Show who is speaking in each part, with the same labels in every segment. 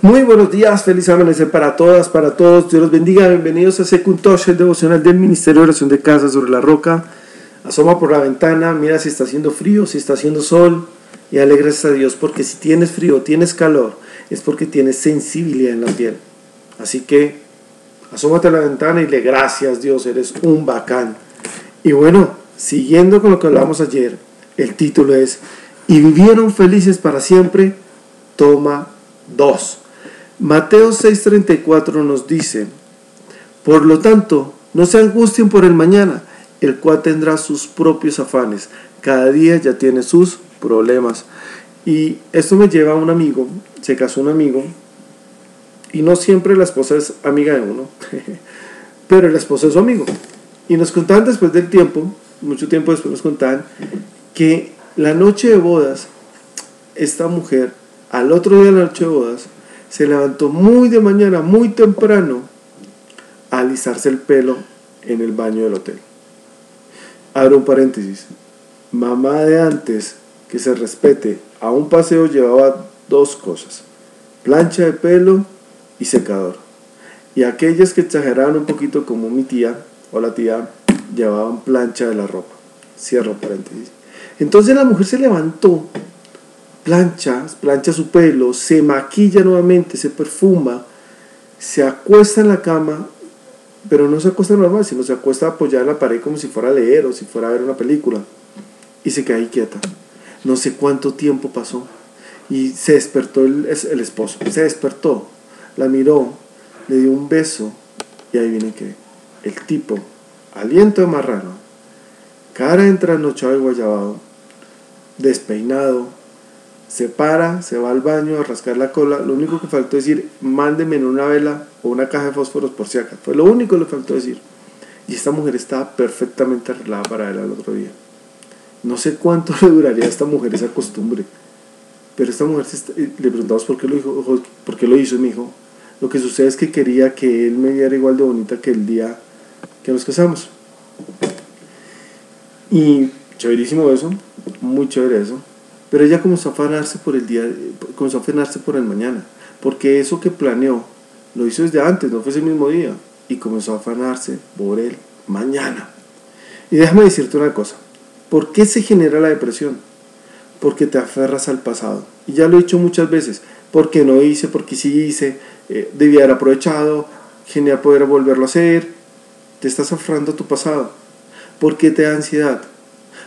Speaker 1: Muy buenos días, feliz amanecer para todas, para todos. Dios los bendiga. Bienvenidos a Secuntosh, el devocional del Ministerio de Oración de Casa sobre la Roca. Asoma por la ventana, mira si está haciendo frío, si está haciendo sol y alegres a Dios porque si tienes frío, tienes calor, es porque tienes sensibilidad en la piel. Así que asómate a la ventana y le gracias Dios, eres un bacán. Y bueno, siguiendo con lo que hablamos ayer, el título es Y vivieron felices para siempre, toma dos. Mateo 6:34 nos dice, por lo tanto, no se angustien por el mañana, el cual tendrá sus propios afanes. Cada día ya tiene sus problemas. Y esto me lleva a un amigo, se casó un amigo, y no siempre la esposa es amiga de uno, pero el esposo es su amigo. Y nos contaban después del tiempo, mucho tiempo después nos contaban, que la noche de bodas, esta mujer, al otro día de la noche de bodas, se levantó muy de mañana, muy temprano, a alisarse el pelo en el baño del hotel. Abro un paréntesis. Mamá de antes, que se respete, a un paseo llevaba dos cosas. Plancha de pelo y secador. Y aquellas que exageraban un poquito como mi tía o la tía llevaban plancha de la ropa. Cierro paréntesis. Entonces la mujer se levantó plancha, plancha su pelo, se maquilla nuevamente, se perfuma, se acuesta en la cama, pero no se acuesta normal, sino se acuesta apoyada en la pared como si fuera a leer o si fuera a ver una película. Y se queda ahí quieta. No sé cuánto tiempo pasó. Y se despertó el, el esposo. Se despertó, la miró, le dio un beso y ahí viene que el tipo, aliento de marrano, cara entranochado y guayabado, despeinado, se para, se va al baño a rascar la cola. Lo único que faltó decir, mándeme en una vela o una caja de fósforos por si acaso. Fue lo único que le faltó decir. Y esta mujer estaba perfectamente arreglada para él al otro día. No sé cuánto le duraría a esta mujer esa costumbre. Pero esta mujer, le preguntamos por qué lo, hizo, por qué lo hizo y me dijo, lo que sucede es que quería que él me viera igual de bonita que el día que nos casamos. Y chéverísimo eso, muy chévere eso. Pero ella comenzó a afanarse por el día, comenzó a afanarse por el mañana, porque eso que planeó lo hizo desde antes, no fue ese mismo día, y comenzó a afanarse por el mañana. Y déjame decirte una cosa, ¿por qué se genera la depresión? Porque te aferras al pasado. Y ya lo he dicho muchas veces, porque no hice, porque sí hice, eh, debía haber aprovechado, genial poder volverlo a hacer, te estás aferrando a tu pasado. ¿Por qué te da ansiedad?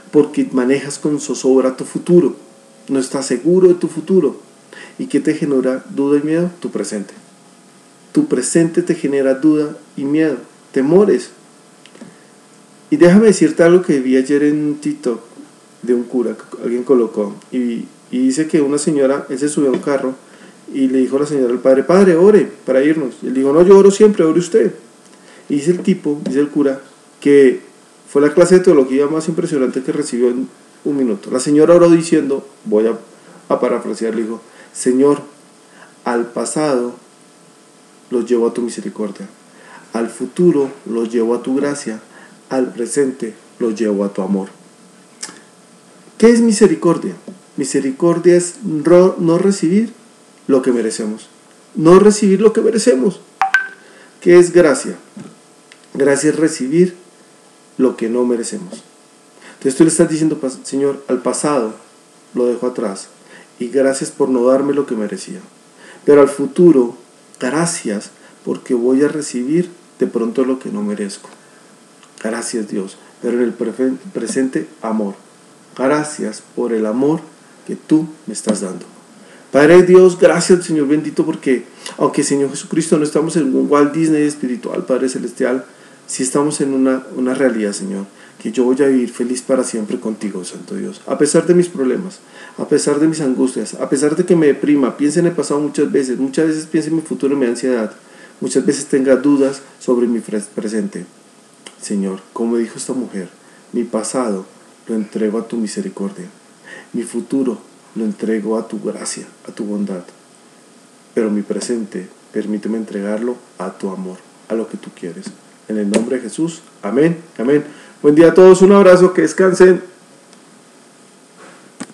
Speaker 1: Porque manejas con zozobra tu futuro no estás seguro de tu futuro. ¿Y qué te genera duda y miedo? Tu presente. Tu presente te genera duda y miedo, temores. Y déjame decirte algo que vi ayer en un TikTok de un cura que alguien colocó. Y, dice que una señora, él se subió a un carro y le dijo a la señora al padre, padre, ore para irnos. Y él dijo, no, yo oro siempre, ore usted. Y dice el tipo, dice el cura, que fue la clase de teología más impresionante que recibió en un minuto. La señora oró diciendo, voy a, a parafrasear, le dijo, Señor, al pasado los llevo a tu misericordia, al futuro los llevo a tu gracia, al presente los llevo a tu amor. ¿Qué es misericordia? Misericordia es no recibir lo que merecemos, no recibir lo que merecemos. ¿Qué es gracia? Gracia es recibir lo que no merecemos. Entonces tú le estás diciendo, Señor, al pasado lo dejo atrás y gracias por no darme lo que merecía. Pero al futuro, gracias porque voy a recibir de pronto lo que no merezco. Gracias Dios. Pero en el presente, amor. Gracias por el amor que tú me estás dando. Padre Dios, gracias Señor bendito porque aunque Señor Jesucristo no estamos en un Walt Disney espiritual, Padre Celestial, si estamos en una, una realidad, Señor, que yo voy a vivir feliz para siempre contigo, Santo Dios. A pesar de mis problemas, a pesar de mis angustias, a pesar de que me deprima, piense en el pasado muchas veces, muchas veces piense en mi futuro me da ansiedad, muchas veces tenga dudas sobre mi presente. Señor, como dijo esta mujer, mi pasado lo entrego a tu misericordia, mi futuro lo entrego a tu gracia, a tu bondad, pero mi presente permíteme entregarlo a tu amor, a lo que tú quieres. En el nombre de Jesús. Amén. Amén. Buen día a todos. Un abrazo. Que descansen.